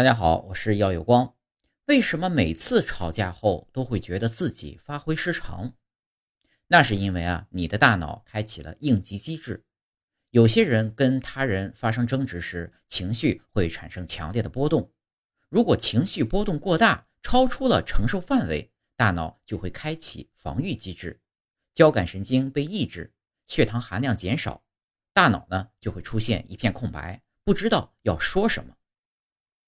大家好，我是耀有光。为什么每次吵架后都会觉得自己发挥失常？那是因为啊，你的大脑开启了应急机制。有些人跟他人发生争执时，情绪会产生强烈的波动。如果情绪波动过大，超出了承受范围，大脑就会开启防御机制。交感神经被抑制，血糖含量减少，大脑呢，就会出现一片空白，不知道要说什么。